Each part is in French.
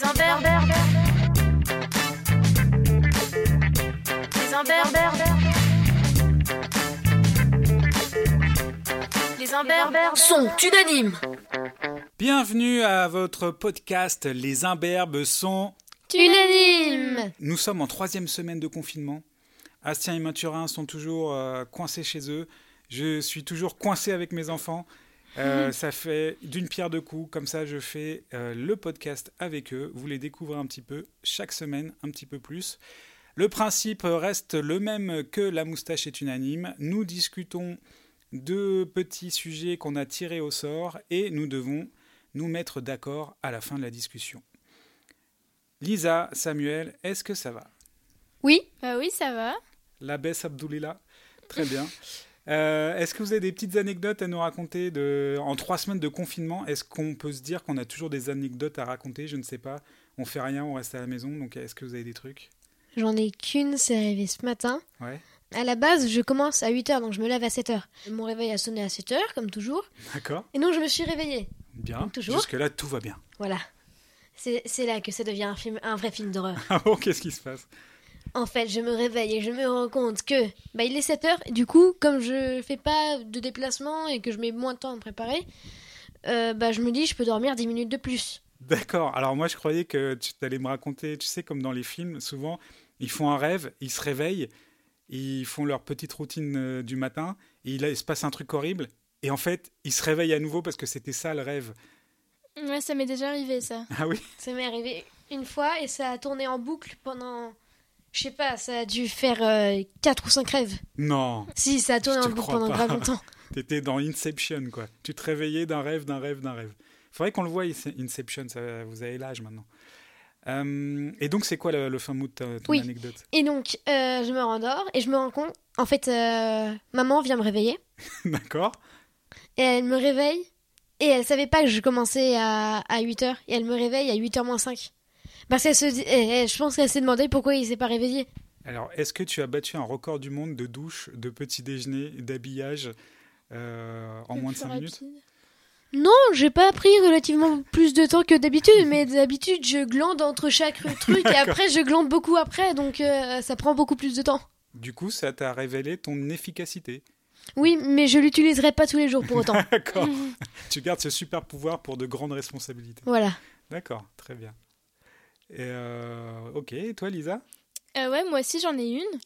Les imberbes Sont unanimes. Bienvenue à votre podcast Les imberbes sont... Unanimes. Nous sommes en troisième semaine de confinement. Astien et Mathurin sont toujours euh, coincés chez eux. Je suis toujours coincé avec mes enfants. Euh, ça fait d'une pierre deux coups. Comme ça, je fais euh, le podcast avec eux. Vous les découvrez un petit peu chaque semaine, un petit peu plus. Le principe reste le même que la moustache est unanime. Nous discutons de petits sujets qu'on a tirés au sort et nous devons nous mettre d'accord à la fin de la discussion. Lisa, Samuel, est-ce que ça va? Oui. Bah oui, ça va. La baisse Abdoulila Très bien. Euh, est-ce que vous avez des petites anecdotes à nous raconter de... en trois semaines de confinement Est-ce qu'on peut se dire qu'on a toujours des anecdotes à raconter? Je ne sais pas. On fait rien, on reste à la maison. Donc est-ce que vous avez des trucs? J'en ai qu'une, c'est arrivé ce matin. Ouais. À la base, je commence à 8h, donc je me lève à 7h. Mon réveil a sonné à 7h, comme toujours. D'accord. Et donc, je me suis réveillée. Bien. Toujours. Jusque-là, tout va bien. Voilà. C'est c'est là que ça devient un, film, un vrai film d'horreur. Ah bon, qu'est-ce qui se passe? En fait, je me réveille et je me rends compte que bah, il est 7h. Et du coup, comme je fais pas de déplacement et que je mets moins de temps à me préparer, euh, bah, je me dis je peux dormir 10 minutes de plus. D'accord. Alors moi, je croyais que tu allais me raconter, tu sais, comme dans les films, souvent, ils font un rêve, ils se réveillent, ils font leur petite routine euh, du matin, et il, il se passe un truc horrible, et en fait, ils se réveillent à nouveau parce que c'était ça le rêve. Ouais, ça m'est déjà arrivé ça. Ah oui Ça m'est arrivé une fois et ça a tourné en boucle pendant. Je sais pas, ça a dû faire 4 ou 5 rêves. Non, Si, ça a tourné en boucle pendant pas. grave longtemps. t'étais dans Inception, quoi. Tu te réveillais d'un rêve, d'un rêve, d'un rêve. Faudrait qu'on le voie, Inception, ça, vous avez l'âge maintenant. Euh, et donc, c'est quoi le, le fin mot de ta- ton Oui. anecdote? Et donc, euh, je me rendors et je me rends compte. En fait, euh, maman vient me réveiller. D'accord Et elle me réveille. Et elle savait pas que je commençais à, à 8h. Et elle me réveille à 8h moins 5. Parce qu'elle se dit. et- et je pense qu'elle s'est demandé pourquoi il s'est pas réveillé. Alors, est-ce que tu as battu un record du monde de douche, de petit déjeuner, d'habillage euh, en moins de plus 5 minutes. Non, j'ai pas pris relativement plus de temps que d'habitude. mais d'habitude, je glande entre chaque truc. et après, je glande beaucoup après. Donc, euh, ça prend beaucoup plus de temps. Du coup, ça t'a révélé ton efficacité. Oui, mais je l'utiliserai pas tous les jours pour autant. D'accord. tu gardes ce super pouvoir pour de grandes responsabilités. voilà. D'accord, très bien. Et euh, ok, et toi, Lisa? Euh, ouais, moi aussi j'en ai une.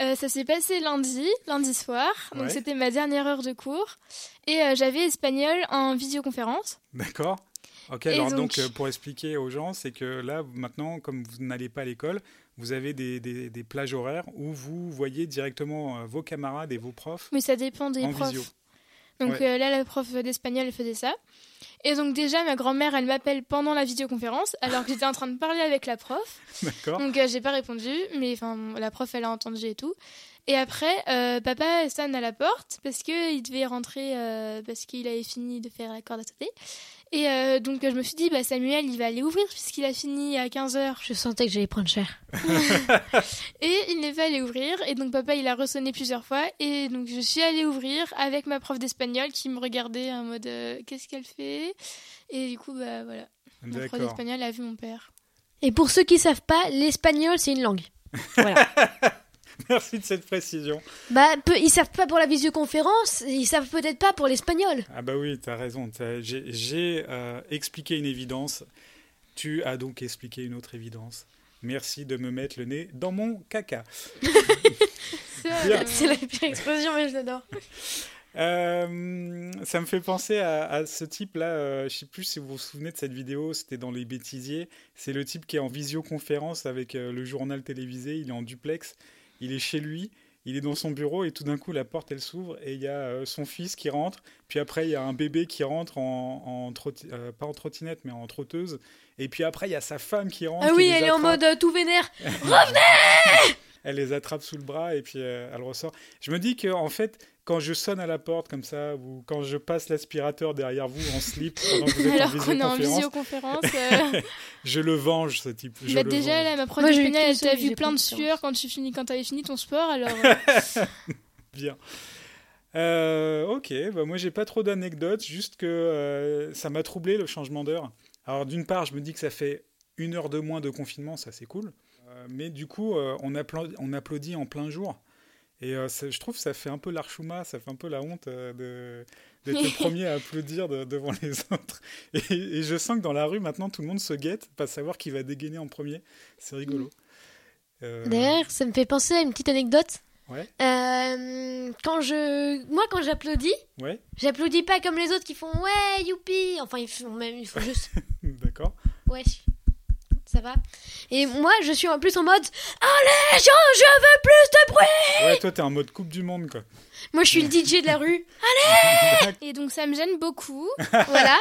Euh, ça s'est passé lundi, lundi soir. Donc Ouais. c'était ma dernière heure de cours. Et euh, j'avais espagnol en visioconférence. D'accord. Ok, Et alors donc, donc- pour expliquer aux gens, c'est que là, maintenant, comme vous n'allez pas à l'école, vous avez des, des- des plages horaires où vous voyez directement vos camarades et vos profs Mais ça dépend des en profs. visio. Donc Ouais. euh, là, la prof d'espagnol elle faisait ça. Et donc déjà, ma grand-mère, elle m'appelle pendant la visioconférence, alors que j'étais en train de parler avec la prof. D'accord Donc euh, j'ai pas répondu, mais enfin la prof elle a entendu et tout. Et après, euh, papa sonne à la porte parce que il devait rentrer euh, parce qu'il avait fini de faire la corde à sauter. Et euh, donc je me suis dit bah Samuel il va aller ouvrir puisqu'il a fini à 15h Je sentais que j'allais prendre cher. et il n'est pas allé ouvrir et donc papa il a ressonné plusieurs fois et donc je suis allée ouvrir avec ma prof d'espagnol qui me regardait en mode euh, qu'est-ce qu'elle fait? Et du coup bah voilà ma prof d'espagnol a vu mon père. Et pour ceux qui savent pas, l'espagnol, c'est une langue. Voilà. Merci de cette précision. bah, peu- ils savent pas pour la visioconférence, ils savent peut-être pas pour l'espagnol. Ah bah oui, tu as raison. J'ai euh, expliqué une évidence. Tu as donc expliqué une autre évidence. Merci de me mettre le nez dans mon caca. C'est la pire expression, mais je l'adore. Euh, ça me fait penser à, à ce type-là. euh, je sais plus si vous vous souvenez de cette vidéo. C'était dans les bêtisiers. C'est le type qui est en visioconférence avec euh, le journal télévisé. Il est en duplex. Il est chez lui. Il est dans son bureau et tout d'un coup la porte elle s'ouvre et il y a euh, son fils qui rentre. Puis après il y a un bébé qui rentre en, en trotti- euh, pas en trottinette mais en trotteuse. Et puis après il y a sa femme qui rentre. Ah oui, elle est en mode euh, tout vénère. Elle les attrape sous le bras et puis euh, elle ressort. Je me dis que en fait, quand je sonne à la porte comme ça, ou quand je passe l'aspirateur derrière vous en slip pendant que vous êtes Alors qu'on est en visioconférence, euh, je le venge ce type. Je bah le déjà, venge. là, ma prof Moi, qu'une elle t'a vu plein de sueur quand tu finis, quand t'avais fini ton sport, alors. euh, Bien. Euh, ok, bah moi j'ai pas trop d'anecdotes, juste que euh, ça m'a troublé le changement d'heure. Alors d'une part, je me dis que ça fait une heure de moins de confinement, ça c'est cool. Euh, mais du coup, euh, on, applaudit, on applaudit en plein jour. Et euh, je trouve que ça fait un peu l'archouma, ça fait un peu la honte euh, d'être le premier à applaudir de- devant les autres. Et, et je sens que dans la rue, maintenant, tout le monde se guette, pas savoir qui va dégainer en premier. C'est rigolo. Euh, D'ailleurs, ça me fait penser à une petite anecdote. Ouais. Euh, quand je, moi, quand j'applaudis, Ouais, j'applaudis pas comme les autres qui font ouais, youpi. Enfin, ils font même, ils font juste d'accord. ouais, ça va? Et moi, je suis en plus en mode allez, gens, je veux plus de bruit. Ouais, toi, t'es en mode Coupe du Monde, quoi. Moi, je suis le DJ de la rue. Et donc ça me gêne beaucoup. Voilà.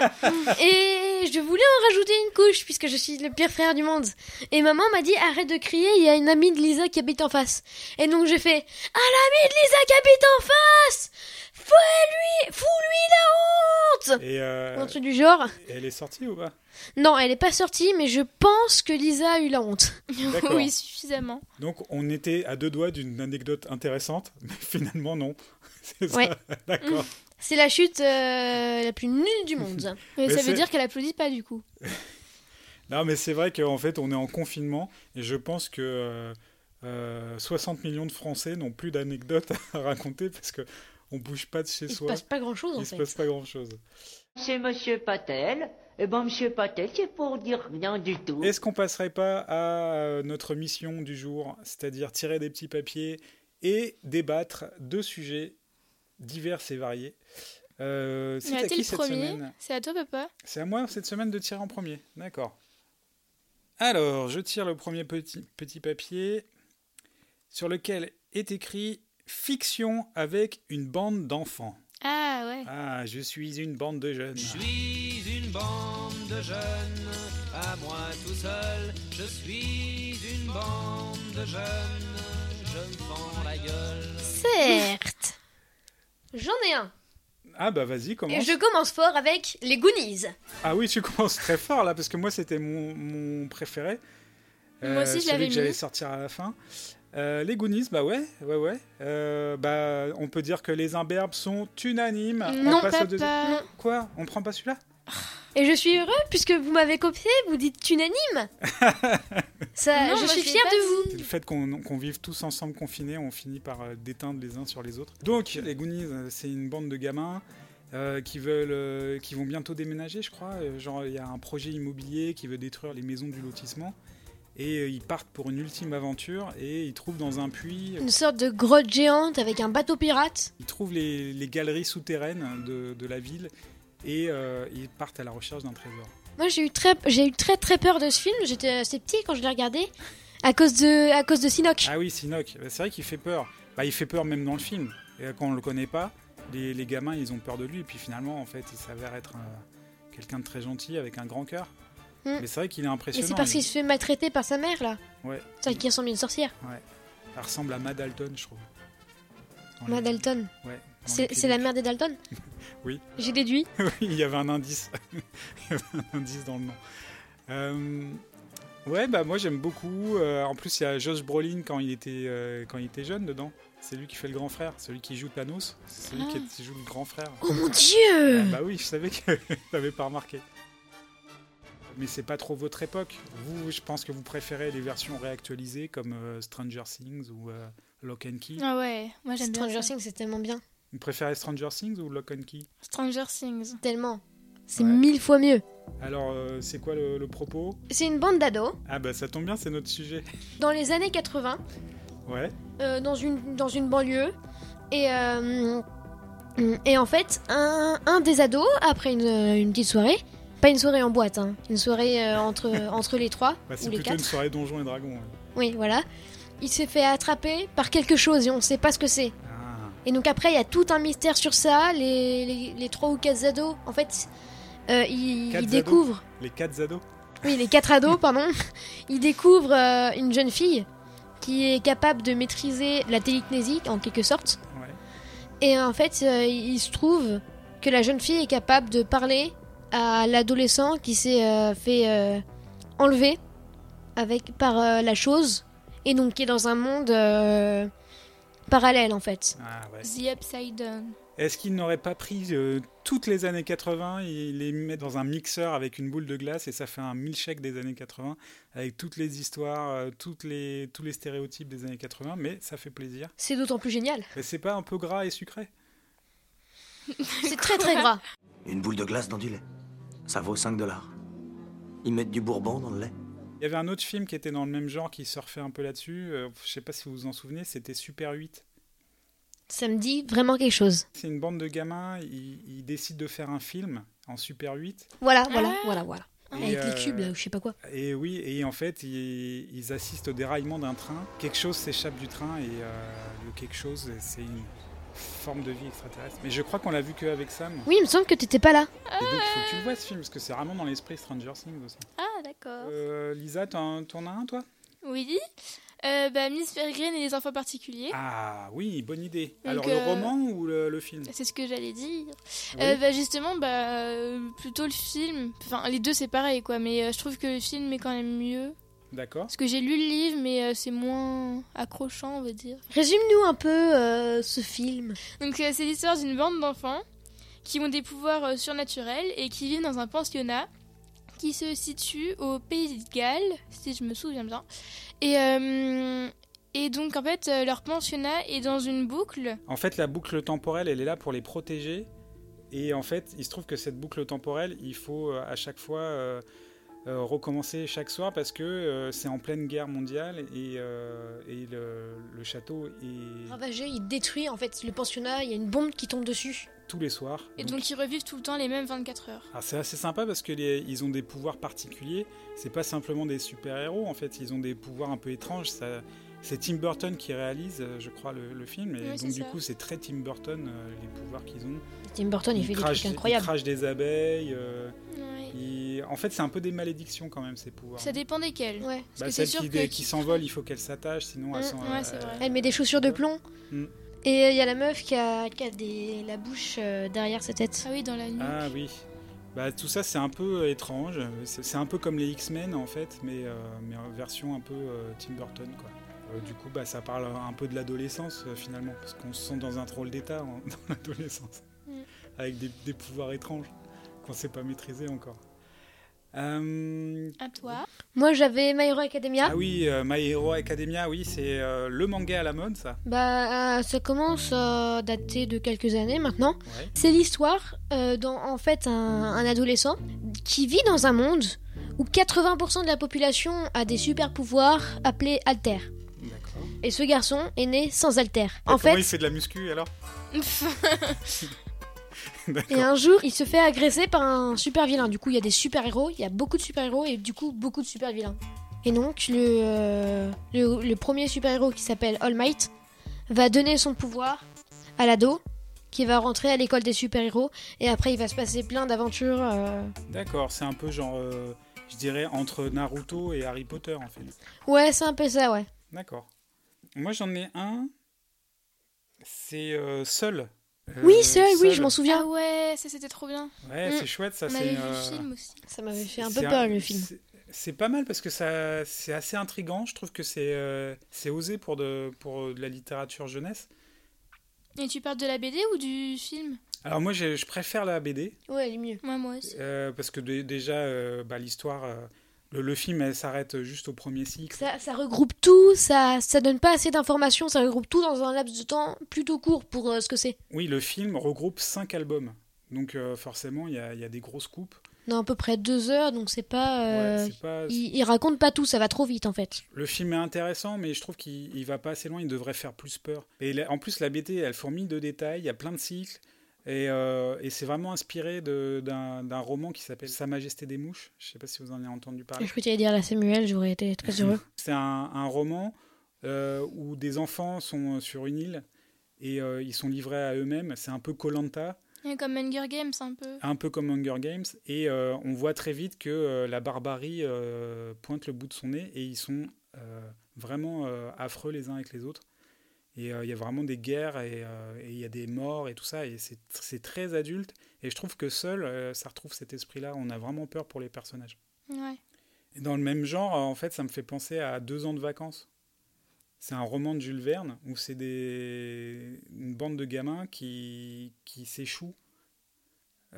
Et je voulais en rajouter une couche puisque je suis le pire frère du monde. Et maman m'a dit arrête de crier, il y a une amie de Lisa qui habite en face. Et donc j'ai fait ah l'amie de Lisa qui habite en face Fous-lui, fous-lui la honte Et euh, Un truc du genre. elle est sortie ou pas? Non, elle est pas sortie, mais je pense que Lisa a eu la honte. D'accord. oui, suffisamment. Donc, on était à deux doigts d'une anecdote intéressante, mais finalement, non. C'est ça Ouais. D'accord. C'est la chute euh, la plus nulle du monde. Mais, Mais ça veut dire qu'elle applaudit pas du coup. Non, mais c'est vrai qu'en fait, on est en confinement et je pense que euh, euh, 60 millions de Français n'ont plus d'anecdotes à raconter parce que on bouge pas de chez Il se soi. passe pas grand chose en Il se fait. passe pas grand chose. C'est Monsieur Patel. Eh ben, Monsieur Patel, c'est pour dire rien du tout. Est-ce qu'on passerait pas à euh, notre mission du jour, c'est-à-dire tirer des petits papiers et débattre de sujets divers et variés euh, C'est à qui le cette premier semaine C'est à toi papa C'est à moi cette semaine de tirer en premier. D'accord. Alors, je tire le premier petit, petit papier sur lequel est écrit Fiction avec une bande d'enfants. Ah ouais. Ah, je suis une bande de jeunes. Je suis une bande de jeunes, à moi tout seul. Je suis une bande de jeunes, je me fends la gueule. Certes. J'en ai un. Ah bah vas-y, Et commence. je commence fort avec les Goonies. Ah oui, tu commences très fort là, parce que moi c'était mon, mon préféré. Moi aussi, je celui l'avais que j'allais mis. sortir à la fin. Euh, les Goonies, bah ouais, ouais, ouais. Euh, bah, on peut dire que les imberbes sont unanimes. Non, on passe papa. deuxième. Quoi? On prend pas celui-là? Et je suis heureux puisque vous m'avez copié, vous dites unanime. Ça, Non, je suis pas de vous. Le fait qu'on vive tous ensemble confinés, on finit par euh, déteindre les uns sur les autres. Donc, les Goonies, euh, c'est une bande de gamins euh, qui veulent, euh, qui vont bientôt déménager, je crois. Genre, il y a un projet immobilier qui veut détruire les maisons du lotissement. Et euh, ils partent pour une ultime aventure et ils trouvent dans un puits, Une sorte de grotte géante avec un bateau pirate. ils trouvent les, les galeries souterraines de, de la ville et euh, ils partent à la recherche d'un trésor. Moi, j'ai eu très, j'ai eu très très peur de ce film. J'étais assez petit quand je l'ai regardé à cause de, à cause de Sinoc. Ah oui, Sinoc, Bah, c'est vrai qu'il fait peur. Bah, il fait peur même dans le film. Et quand on le connaît pas, les, les gamins, ils ont peur de lui. Et puis finalement, en fait, il s'avère être euh, quelqu'un de très gentil avec un grand cœur. Mm. Mais c'est vrai qu'il est Mais impressionnant. c'est parce qu'il se fait maltraiter par sa mère là. Ouais. C'est qui ressemble à une sorcière. Ça ressemble à Mad Dalton, je trouve. Ma Dalton. Ouais. C'est la mère des Dalton Oui. J'ai déduit. oui, il y avait un indice. il y avait un indice dans le nom. Euh, ouais, bah moi j'aime beaucoup. Euh, en plus, il y a Josh Brolin quand il était, euh, quand il était jeune dedans. C'est lui qui fait le grand frère, celui qui joue Thanos. C'est celui Ah. qui, joue le grand frère. Oh mon dieu Ah bah oui, je savais que t'avais pas remarqué. Mais c'est pas trop votre époque. Vous, je pense que vous préférez les versions réactualisées comme Stranger Things ou Lock and Key. Ah ouais, moi j'aime bien Stranger. Things, c'est tellement bien. Vous préférez Stranger Things ou Lock and Key? Stranger Things. Tellement. C'est Ouais. mille fois mieux. Alors, euh, c'est quoi le, le propos? C'est une bande d'ados Ah bah ça tombe bien, c'est notre sujet. dans les années 80 Ouais. euh, dans, une, dans une banlieue. Et, euh, et en fait, un, un des ados, après une, une petite soirée, pas une soirée en boîte, hein, une soirée euh, entre, entre les trois Bah, c'est ou les plutôt une quatre. soirée Donjons et Dragons. ouais. Oui, voilà. Il s'est fait attraper par quelque chose et on sait pas ce que c'est. Ah. Et donc après, il y a tout un mystère sur ça. Les, les, les trois ou quatre ados, en fait, euh, ils, découvrent. Les quatre ados Oui, les quatre ados, pardon. Ils découvrent euh, une jeune fille qui est capable de maîtriser la télékinésie, en quelque sorte. Ouais. Et en fait, euh, il se trouve que la jeune fille est capable de parler à l'adolescent qui s'est fait enlever avec, par la chose. Et donc qui est dans un monde euh, parallèle, en fait. Ah ouais. The Upside Down. Est-ce qu'ils n'auraient pas pris euh, toutes les années 80 et les mettre dans un mixeur avec une boule de glace et ça fait un milkshake des années 80 avec toutes les histoires, euh, toutes les, tous les stéréotypes des années 80, mais ça fait plaisir. C'est d'autant plus génial. Mais c'est pas un peu gras et sucré? C'est très très gras. Une boule de glace dans du lait. Ça vaut 5 dollars. Ils mettent du bourbon dans le lait. Il y avait un autre film qui était dans le même genre qui surfait un peu là-dessus. euh, je sais pas si vous vous en souvenez, c'était Super 8. Ça me dit vraiment quelque chose. C'est une bande de gamins, ils, ils décident de faire un film en Super 8. Voilà, voilà, Ah. voilà, voilà. Et, Avec euh, les cubes là, ou je sais pas quoi. Et oui, et en fait, ils, ils assistent au déraillement d'un train. Quelque chose s'échappe du train et euh, le quelque chose, c'est une forme de vie extraterrestre. Mais je crois qu'on l'a vu qu'avec Sam. Oui, il me semble que t'étais pas là. Et donc, il faut que tu le vois ce film, parce que c'est vraiment dans l'esprit Stranger Things aussi. Ah, d'accord. Euh, Lisa, t'en t'en as un, toi? Oui. Euh, bah, Miss Peregrine et les enfants particuliers. Ah oui, bonne idée. Donc, Alors, euh, le roman ou le, le film? C'est ce que j'allais dire. Oui. Euh, bah, justement, bah, euh, plutôt le film. Enfin, les deux, c'est pareil, quoi. Mais euh, je trouve que le film est quand même mieux. D'accord. Parce que j'ai lu le livre, mais euh, c'est moins accrochant, on va dire. Résume-nous un peu euh, ce film. Donc, euh, c'est l'histoire d'une bande d'enfants qui ont des pouvoirs euh, surnaturels et qui vivent dans un pensionnat qui se situe au Pays de Galles, si je me souviens bien. Et, euh, et donc, en fait, leur pensionnat est dans une boucle. En fait, la boucle temporelle, elle est là pour les protéger. Et en fait, il se trouve que cette boucle temporelle, il faut à chaque fois euh, recommencer chaque soir parce que euh, c'est en pleine guerre mondiale et, euh, et le, le château est Ravagé, il détruit en fait le pensionnat, il y a une bombe qui tombe dessus. tous les soirs. Et Donc, donc, ils revivent tout le temps les mêmes 24 heures. alors, c'est assez sympa parce que les- ils ont des pouvoirs particuliers. C'est pas simplement des super héros en fait. Ils ont des pouvoirs un peu étranges. Ça, c'est Tim Burton qui réalise, euh, je crois, le, le film. Et Oui, donc du ça. coup, c'est très Tim Burton euh, les pouvoirs qu'ils ont. Tim Burton, il, fait des crachent- trucs incroyables. Ils crachent des abeilles. euh, Ouais. En fait, c'est un peu des malédictions quand même ces pouvoirs. Ça dépend desquels. Ouais. Parce Bah, que c'est celle sûr qui, que. qui s'envole, il faut qu'elle s'attache, sinon Mm, ouais, vrai. Elle met des chaussures de plomb. Mm. Et il y a la meuf qui a, qui a des, la bouche euh, derrière sa tête. Ah oui, dans la nuit. Ah oui. Bah, tout ça, c'est un peu étrange. C'est un peu comme les X-Men, en fait, mais, euh, mais en version un peu euh, Tim Burton, quoi. Euh, du coup, bah, ça parle un peu de l'adolescence, euh, finalement, parce qu'on se sent dans un drôle d'état en- dans l'adolescence, Mm. avec des, des pouvoirs étranges qu'on ne sait pas maîtriser encore. Euh, À toi. Moi j'avais My Hero Academia. Ah oui, euh, My Hero Academia, oui, c'est euh, le manga à la mode, ça. Bah euh, ça commence à dater de quelques années maintenant. Ouais. C'est l'histoire euh, en fait un, un adolescent qui vit dans un monde où 80% de la population a des super pouvoirs appelés alter. Et ce garçon est né sans alter. Et En comment fait, il fait de la muscu alors? Et un jour, il se fait agresser par un super vilain. Du coup, il y a des super héros, il y a beaucoup de super héros et du coup beaucoup de super vilains. Et donc le euh, le, le premier super héros qui s'appelle All Might va donner son pouvoir à l'ado qui va rentrer à l'école des super héros et après il va se passer plein d'aventures. euh. D'accord, c'est un peu genre, euh, je dirais, entre Naruto et Harry Potter, en fait. Ouais, c'est un peu ça, ouais. D'accord. Moi, j'en ai un. C'est euh, Seul. Euh, Oui, seul, oui, je m'en souviens. Ah ouais, ça c'était trop bien. Ouais, Mm. c'est chouette, ça. On c'est, avait vu euh, le film aussi. Ça m'avait fait un peu peur le film. c'est- pas mal parce que ça, c'est assez intrigant. Je trouve que c'est, euh, c'est osé pour de, pour de la littérature jeunesse. Et tu parles de la BD ou du film? Alors moi, je, je préfère la BD Ouais, elle est mieux. Moi, moi aussi. euh, parce que dé- déjà, euh, bah, l'histoire, euh, le, le film, s'arrête juste au premier cycle. Ça, ça regroupe tout, ça, ça donne pas assez d'informations, ça regroupe tout dans un laps de temps plutôt court pour euh, ce que c'est. Oui, le film regroupe cinq albums. Donc euh, forcément, il y a, y a des grosses coupes. Non, à peu près deux heures, donc c'est pas. euh, Ouais, c'est pas- il, il raconte pas tout, ça va trop vite en fait. Le film est intéressant, mais je trouve qu'il il va pas assez loin. Il devrait faire plus peur. Et la- en plus, la BT, elle fourmille de détails. Il y a plein de cycles. Et, euh, et c'est vraiment inspiré de- d'un roman qui s'appelle Sa Majesté des Mouches. Je sais pas si vous en avez entendu parler. Je peux t'allais dire la Samuel, j'aurais été très heureux. C'est un, un roman euh, où des enfants sont sur une île et euh, ils sont livrés à eux-mêmes. C'est un peu Colanta. Comme Hunger Games, un peu. un peu comme Hunger Games, et euh, on voit très vite que euh, la barbarie euh, pointe le bout de son nez, et ils sont euh, vraiment euh, affreux les uns avec les autres. Et euh, il y a vraiment des guerres, et euh, et il y a des morts, et tout ça, et c'est très adulte. Et je trouve que seul, euh, ça retrouve cet esprit-là, on a vraiment peur pour les personnages. Ouais. Et dans le même genre, en fait, ça me fait penser à deux ans de vacances. C'est un roman de Jules Verne où c'est des... une bande de gamins qui, qui s'échouent.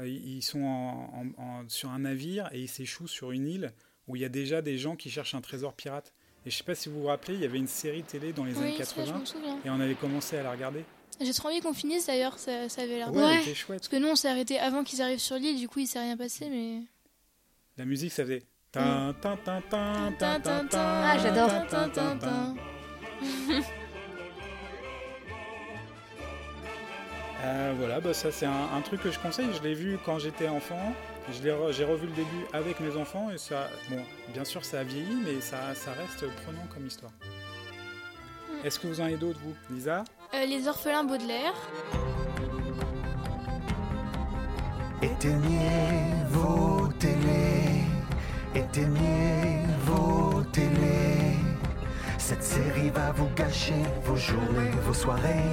Ils sont en- en- en- sur un navire et ils s'échouent sur une île où il y a déjà des gens qui cherchent un trésor pirate. Et je sais pas si vous vous rappelez, il y avait une série télé dans les années Oui, ça, je 80 me souviens. et on avait commencé à la regarder. J'ai trop envie qu'on finisse d'ailleurs, ça, ça avait l'air Ouais, Ouais. était chouette. Parce que nous, on s'est arrêté avant qu'ils arrivent sur l'île, du coup, il s'est rien passé, mais. La musique, ça faisait. tin, tin, tin, tin, tin, tin, tin, Ah, j'adore. Voilà, bah ça c'est un, un truc que je conseille. Je l'ai vu quand j'étais enfant. Je l'ai re- J'ai revu le début avec mes enfants et ça, bon, bien sûr ça a vieilli, mais ça, ça reste prenant comme histoire. Est-ce que vous en avez d'autres, vous Lisa? Euh, les orphelins Baudelaire. Éteignez vos télés, éteignez vos télés. Cette série va vous gâcher vos journées, vos soirées.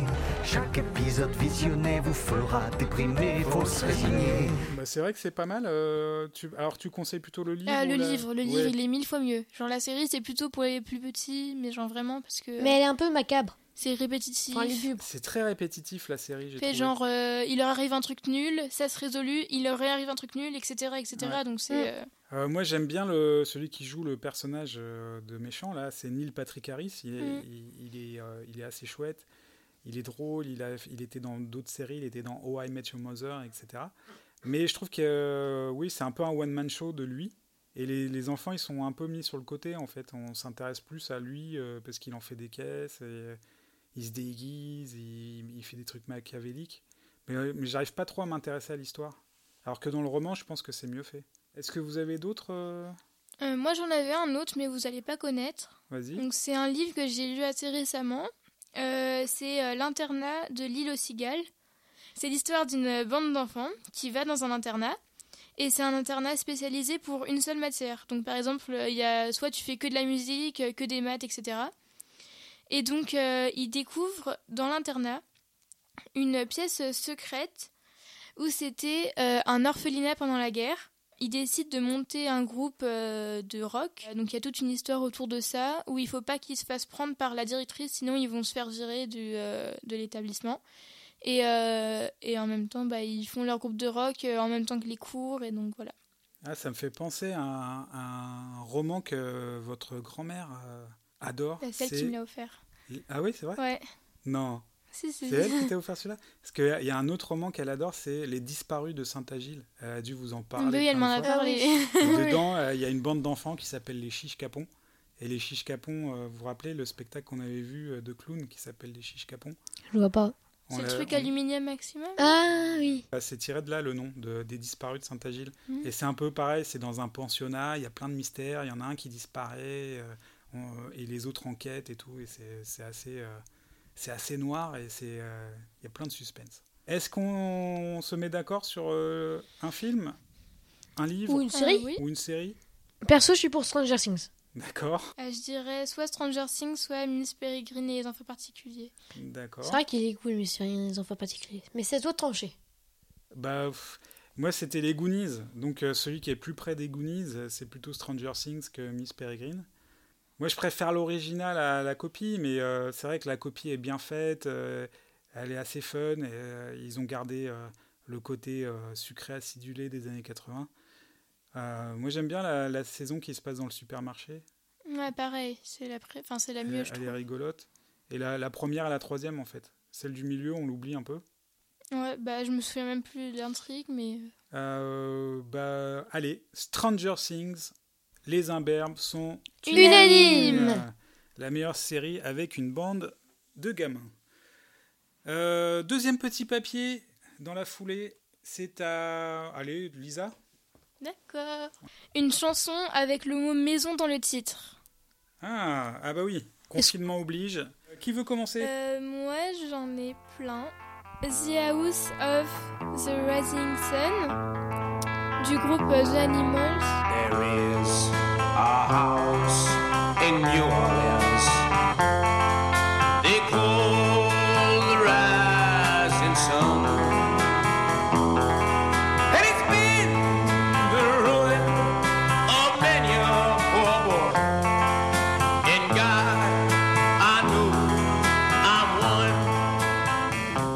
Chaque épisode visionné vous fera déprimer, faut se résigner. bah, C'est vrai que c'est pas mal. euh, tu, alors tu conseilles plutôt le livre Ah, le la- livre, le livre, Ouais. il est mille fois mieux. Genre, la série, c'est plutôt pour les plus petits, mais genre vraiment, parce que Mais elle est un peu macabre. c'est répétitif. C'est très répétitif la série. j'ai Fait genre, euh, il leur arrive un truc nul, ça se résolue, il leur arrive un truc nul, etc. etc. Ouais. Donc c'est. Mm. Euh, moi, j'aime bien le, celui qui joue le personnage euh, de méchant, là. C'est Neil Patrick Harris. Il est, Mm. il, il est, euh, il est assez chouette. Il est drôle. Il, a, il était dans d'autres séries. Il était dans Oh, I Met Your Mother, etc. Mais je trouve que, euh, oui, c'est un peu un one-man show de lui. Et les, les enfants, ils sont un peu mis sur le côté, en fait. On s'intéresse plus à lui parce qu'il en fait des caisses. Et, il se déguise. Il, il fait des trucs machiavéliques. Mais, mais j'arrive pas trop à m'intéresser à l'histoire. Alors que dans le roman, je pense que c'est mieux fait. Est-ce que vous avez d'autres euh, euh, moi, j'en avais un autre, mais vous allez pas connaître. Vas-y. Donc c'est un livre que j'ai lu assez récemment. Euh, c'est l'internat de l'île aux cigales. C'est l'histoire d'une bande d'enfants qui va dans un internat. Et c'est un internat spécialisé pour une seule matière. Donc par exemple, il y a soit tu fais que de la musique, que des maths, etc. Et donc euh, ils découvrent dans l'internat une pièce secrète où c'était euh, un orphelinat pendant la guerre. Ils décident de monter un groupe euh, de rock. Donc il y a toute une histoire autour de ça où il faut pas qu'ils se fassent prendre par la directrice, sinon ils vont se faire virer du, euh, de l'établissement. Et, euh, et en même temps, bah, ils font leur groupe de rock euh, en même temps que les cours. Et donc voilà. Ah, ça me fait penser à un, à un roman que votre grand-mère euh, adore. C'est celle qui me l'a offert. Ah oui, c'est vrai? Ouais. Non. Si, si. C'est elle qui t'a offert celui-là? Parce qu'il y a un autre roman qu'elle adore, c'est Les Disparus de Saint-Agile. Elle a dû vous en parler. Oui, elle m'en a parlé. Et dedans, euh, il y a une bande d'enfants qui s'appelle les Chiches Capons. Et les Chiches Capons, euh, vous vous rappelez le spectacle qu'on avait vu euh, de clown qui s'appelle les Chiches Capons? Je vois pas. C'est le truc on- aluminium maximum? Ah oui. C'est tiré de là le nom de, des disparus de Saint-Agile. Mhm. Et c'est un peu pareil, c'est dans un pensionnat, il y a plein de mystères, il y en a un qui disparaît, euh, on- et les autres enquêtent et tout, et c'est c'est assez, euh, c'est assez noir et c'est, euh, il y a plein de suspense. Est-ce qu'on se met d'accord sur euh, un film, un livre? Ou une Ah, série? oui. ou une série? Perso, je suis pour Stranger Things. D'accord, Euh, je dirais soit Stranger Things, soit Miss Peregrine et les enfants particuliers. d'accord. C'est vrai qu'il est cool, mais c'est rien des enfants particuliers. Mais c'est à toi de trancher. Bah, pff, moi, c'était les Goonies. Donc, euh, celui qui est plus près des Goonies, euh, c'est plutôt Stranger Things que Miss Peregrine. Moi, je préfère l'original à la copie, mais euh, c'est vrai que la copie est bien faite, euh, elle est assez fun, et euh, ils ont gardé euh, le côté euh, sucré acidulé des années 80. Euh, moi, j'aime bien la, la saison qui se passe dans le supermarché. Ouais, pareil. C'est la, pré- enfin, c'est la Elle, mieux, je elle est trouve. rigolote. Et la, la première et la troisième, en fait. Celle du milieu, on l'oublie un peu. Ouais, bah, je me souviens même plus de l'intrigue, mais. Euh, bah, allez, Stranger Things, les imberbes sont Unanime. Euh, La meilleure série avec une bande de gamins. Euh, deuxième petit papier dans la foulée, c'est à. Allez, Lisa D'accord. Une chanson avec le mot maison dans le titre. ah, ah, bah oui, confinement oblige. Qui veut commencer? Euh, moi, j'en ai plein. The House of the Rising Sun du groupe The Animals. There is in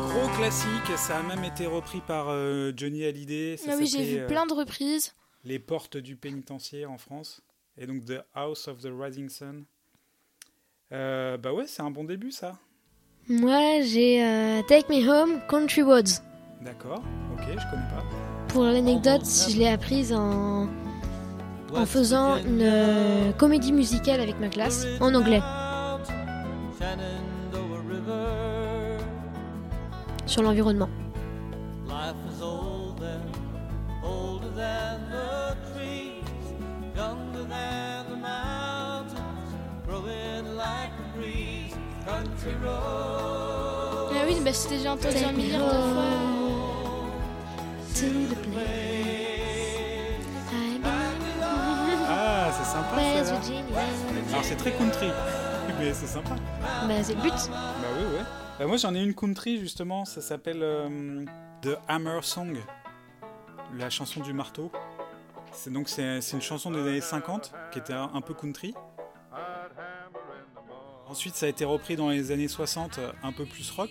Gros classique, ça a même été repris par euh, Johnny Hallyday. Ah oui, j'ai vu euh, plein de reprises. Les portes du pénitencier en France. Et donc The House of the Rising Sun. Euh, bah ouais, c'est un bon début ça. Moi, j'ai euh, Take Me Home, Country Roads. D'accord, ok, je connais pas. Pour l'anecdote, je l'ai apprise en, en faisant une euh, comédie musicale avec ma classe, en anglais, sur l'environnement. C'était déjà entendu un Take me milliard de fois. home to the place I belong. Ah, c'est sympa West ça. Alors c'est très country, mais c'est sympa. Bah, c'est le but. Bah oui, ouais. Bah, moi j'en ai une country justement, ça s'appelle euh, The Hammer Song, la chanson du marteau. C'est donc c'est une chanson des années 50 qui était un, un peu country. Ensuite ça a été repris dans les années 60, euh, un peu plus rock.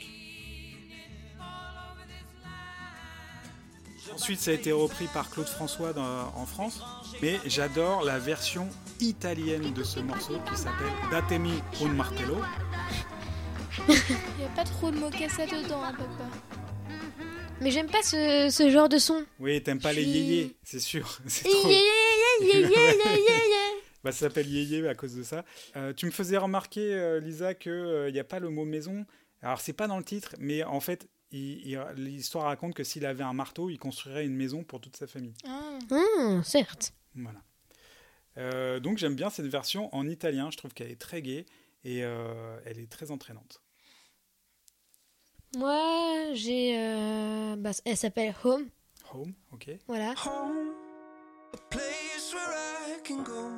Ensuite ça a été repris par Claude François dans- en France. Mais j'adore la version italienne de ce morceau qui s'appelle Datemi un martello. Il n'y a pas trop de mots cassés dedans, hein, papa. Mais j'aime pas ce, ce genre de son. Oui, t'aimes pas les yéyés, c'est sûr. Trop-. Bah, ça s'appelle yéyé à cause de ça. Euh, tu me faisais remarquer, euh, Lisa, qu'il n'y a pas le mot maison. Alors, c'est pas dans le titre, mais en fait, l'histoire raconte que s'il avait un marteau, il construirait une maison pour toute sa famille. Ah. Hum, certes. Voilà. Euh, donc, j'aime bien cette version en italien. Je trouve qu'elle est très gaie et euh, elle est très entraînante. Moi, j'ai. euh, bah, elle s'appelle Home. Home, ok. Voilà. home, a place where I can go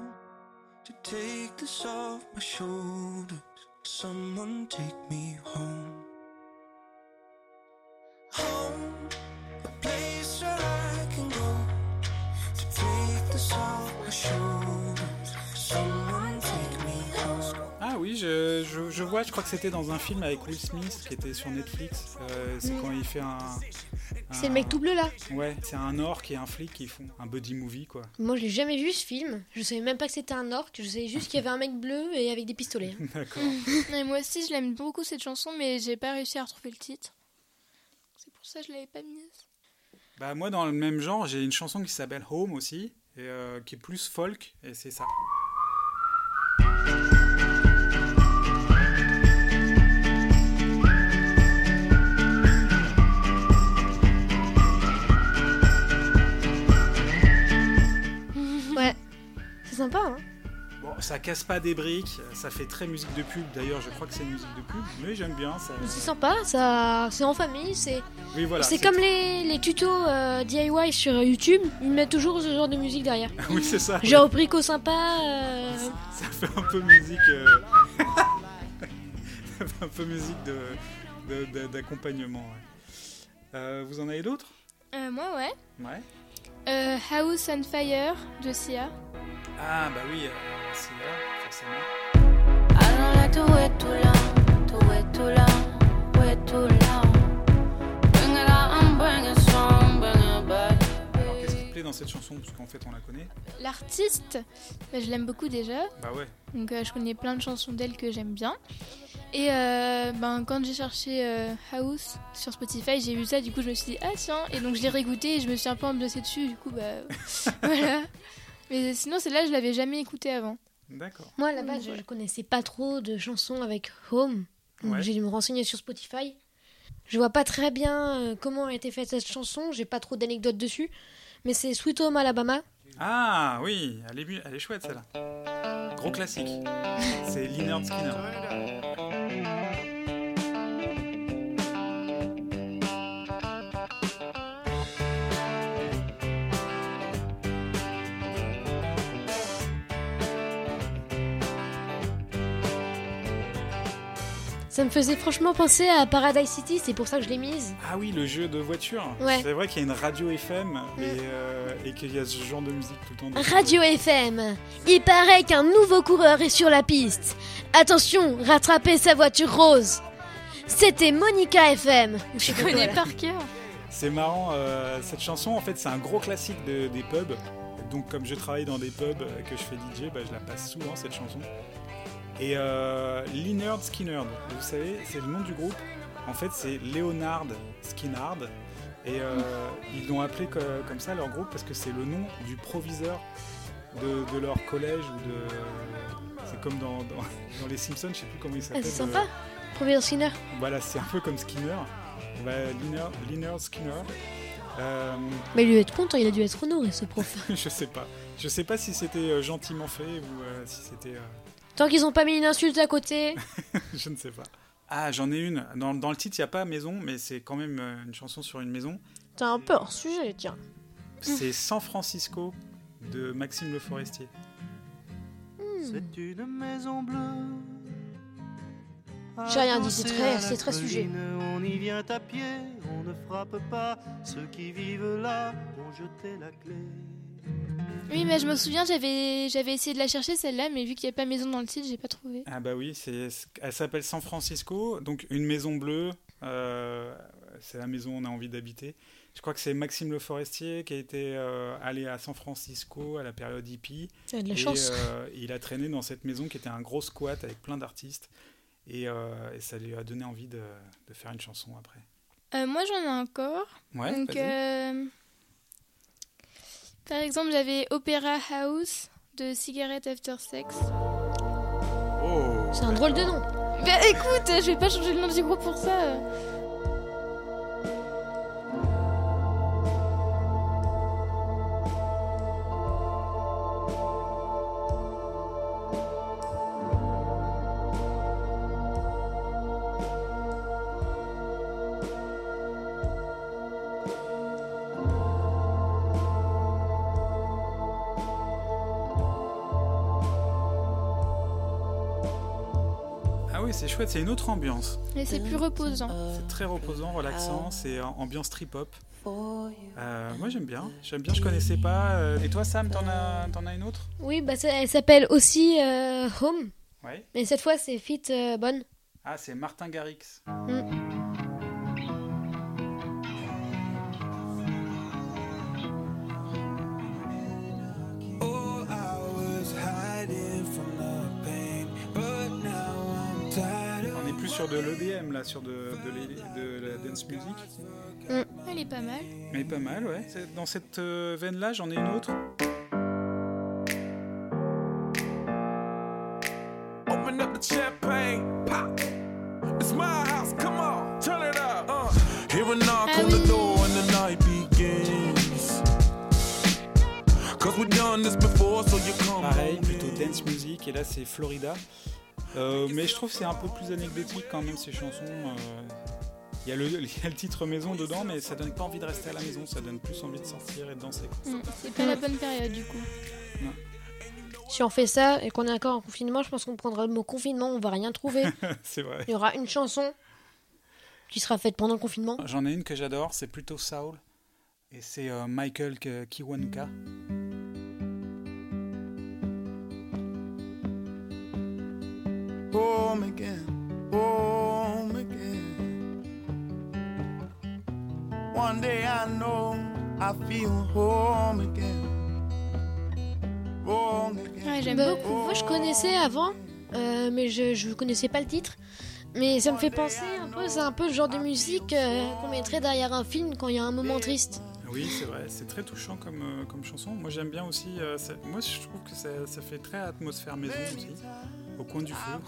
to take this off my shoulders. Someone take me home. Ah oui, je, je, je vois, je crois que c'était dans un film avec Will Smith qui était sur Netflix. Euh, c'est quand il fait un. C'est le mec tout bleu là. Ouais, c'est un orc et un flic qui font un buddy movie quoi. Moi, je l'ai jamais vu ce film. Je savais même pas que c'était un orc. Je savais juste qu'il y avait un mec bleu et avec des pistolets. D'accord. Et moi aussi, je l'aime beaucoup cette chanson, mais j'ai pas réussi à retrouver le titre. Ça je l'avais pas mise. Bah moi dans le même genre, j'ai une chanson qui s'appelle Home aussi, et, euh, qui est plus folk, et c'est ça. Ouais. C'est sympa, hein. Ça casse pas des briques, ça fait très musique de pub. D'ailleurs, je crois que c'est une musique de pub, mais j'aime bien ça. C'est sympa, ça, c'est en famille, c'est. Oui voilà. c'est comme les, les tutos euh, DIY sur YouTube, ils mettent toujours ce genre de musique derrière. oui c'est ça. Genre brico sympa. euh, Ça fait un peu musique. euh, ça fait un peu musique de de- de- d'accompagnement. ouais. Euh, vous en avez d'autres? Euh, moi, ouais. Ouais. Euh, House on Fire de Sia. Ah bah oui, euh, c'est là, forcément. I don't like to wait too long, to wait too long, wait too long. Bring it on, bring it strong, bring it back. Alors qu'est-ce qui te plaît dans cette chanson? Parce qu'en fait on la connaît. L'artiste, bah, je l'aime beaucoup déjà. Bah ouais. Donc euh, je connais plein de chansons d'elle que j'aime bien. Et euh, ben, quand j'ai cherché euh, House sur Spotify, j'ai vu ça, du coup je me suis dit ah tiens, et donc je l'ai réécouté et je me suis un peu ambiancée dessus, du coup bah voilà. Mais sinon celle-là je l'avais jamais écoutée avant. D'accord. Moi, là-bas, je, Ouais. je connaissais pas trop de chansons avec Home. Ouais. j'ai dû me renseigner sur Spotify. Je vois pas très bien euh, comment a été faite cette chanson, j'ai pas trop d'anecdotes dessus. Mais c'est Sweet Home Alabama. Ah oui, elle est, bu- elle est chouette celle-là. Gros classique. C'est Leonard Skinner. Ça me faisait franchement penser à Paradise City, c'est pour ça que je l'ai mise. Ah oui, le jeu de voiture. Ouais. C'est vrai qu'il y a une radio FM et, euh, et qu'il y a ce genre de musique tout le temps. Radio FM. Il paraît qu'un nouveau coureur est sur la piste. Attention, rattrapez sa voiture rose. C'était Monica FM. Je connais par cœur. C'est marrant, euh, cette chanson, en fait, c'est un gros classique de- des pubs. Donc, comme je travaille dans des pubs, euh, que je fais DJ, bah, je la passe souvent, cette chanson. Et euh, Leonard Skinnerd, vous savez, c'est le nom du groupe. En fait, c'est Leonard Skinnard. Et euh, ils l'ont appelé co- comme ça, leur groupe, parce que c'est le nom du proviseur de, de leur collège ou de... C'est comme dans, dans, dans les Simpsons, je sais plus comment il Ah, s'appelle. c'est euh, sympa. Professeur Skinner. voilà, c'est un peu comme Skinner. Bah, Leonard, Leonard Skinner. Euh, Mais il a dû être content, il a dû être honoré ce prof. je sais pas. Je sais pas si c'était euh, gentiment fait ou euh, si c'était. Tant qu'ils ont pas mis une insulte à côté. je ne sais pas. Ah, j'en ai une. Dans, dans le titre, il n'y a pas maison, mais c'est quand même euh, une chanson sur une maison. T'es un peu hors sujet, tiens. C'est San Francisco de Maxime Le Forestier. C'est une maison bleue. J'ai rien dit, c'est très- c'est sujet. On y vient à pied, on ne frappe pas. Ceux qui vivent là ont jeté la clé. Oui, mais je me souviens, j'avais j'avais essayé de la chercher celle-là, mais vu qu'il n'y a pas maison dans le titre, j'ai pas trouvé. Ah bah oui, c'est, elle s'appelle San Francisco, donc une maison bleue. euh, c'est la maison où on a envie d'habiter. Je crois que c'est Maxime Le Forestier qui a été euh, allé à San Francisco à la période hippie. T'as de la Et, chance. euh, il a traîné dans cette maison qui était un gros squat avec plein d'artistes. Et, euh, et ça lui a donné envie de, de faire une chanson après. Euh, moi, j'en ai encore. Ouais, Donc, vas-y. euh, par exemple, j'avais Opera House de Cigarette After Sex. Oh C'est un drôle de nom. Bah écoute, je vais pas changer le nom du groupe pour ça. C'est une autre ambiance. Mais c'est plus reposant. C'est très reposant, relaxant, c'est euh, ambiance trip-hop. Euh, moi j'aime bien, j'aime bien, je connaissais pas. Euh, Et toi Sam, t'en as, t'en as une autre? Oui, bah ça- elle s'appelle aussi euh, Home. Ouais. Mais cette fois, c'est Fit euh, Bonne. Ah, c'est Martin Garrix. Oh, sur de l'EDM là, sur de, de, de la dance music. Elle est pas mal. Mais pas mal, ouais. Dans cette euh, veine-là, j'en ai une autre. Open up the champagne, pop. It's my house, come on, turn it up. Uh. Hear a knock Ah on the oui. door and the night begins. Cause we've done this before, so you come Pareil, plutôt dance music. Et là, c'est Florida. Euh, mais je trouve que c'est un peu plus anecdotique quand même ces chansons. euh. Il y, a le, il y a le titre maison dedans, mais ça donne pas envie de rester à la maison, ça donne plus envie de sortir et de danser. quoi. Mm, C'est pas la bonne période du coup. Si on fait ça et qu'on est encore en confinement, je pense qu'on prendra le mot confinement, on va rien trouver. c'est vrai. Il y aura une chanson qui sera faite pendant le confinement. J'en ai une que j'adore, c'est plutôt Soul. Et c'est euh, Michael Kiwanuka. Home again, home again. One day I know I feel home again. Home again. Ouais, j'aime beaucoup. moi, je connaissais avant, euh, mais je, je connaissais pas le titre. Mais ça me fait penser un peu, c'est un peu le genre de musique euh, qu'on mettrait derrière un film quand il y a un moment triste. Oui, c'est vrai, c'est très touchant comme, euh, comme chanson. Moi j'aime bien aussi, euh, moi je trouve que ça, ça fait très atmosphère maison aussi, au coin du feu.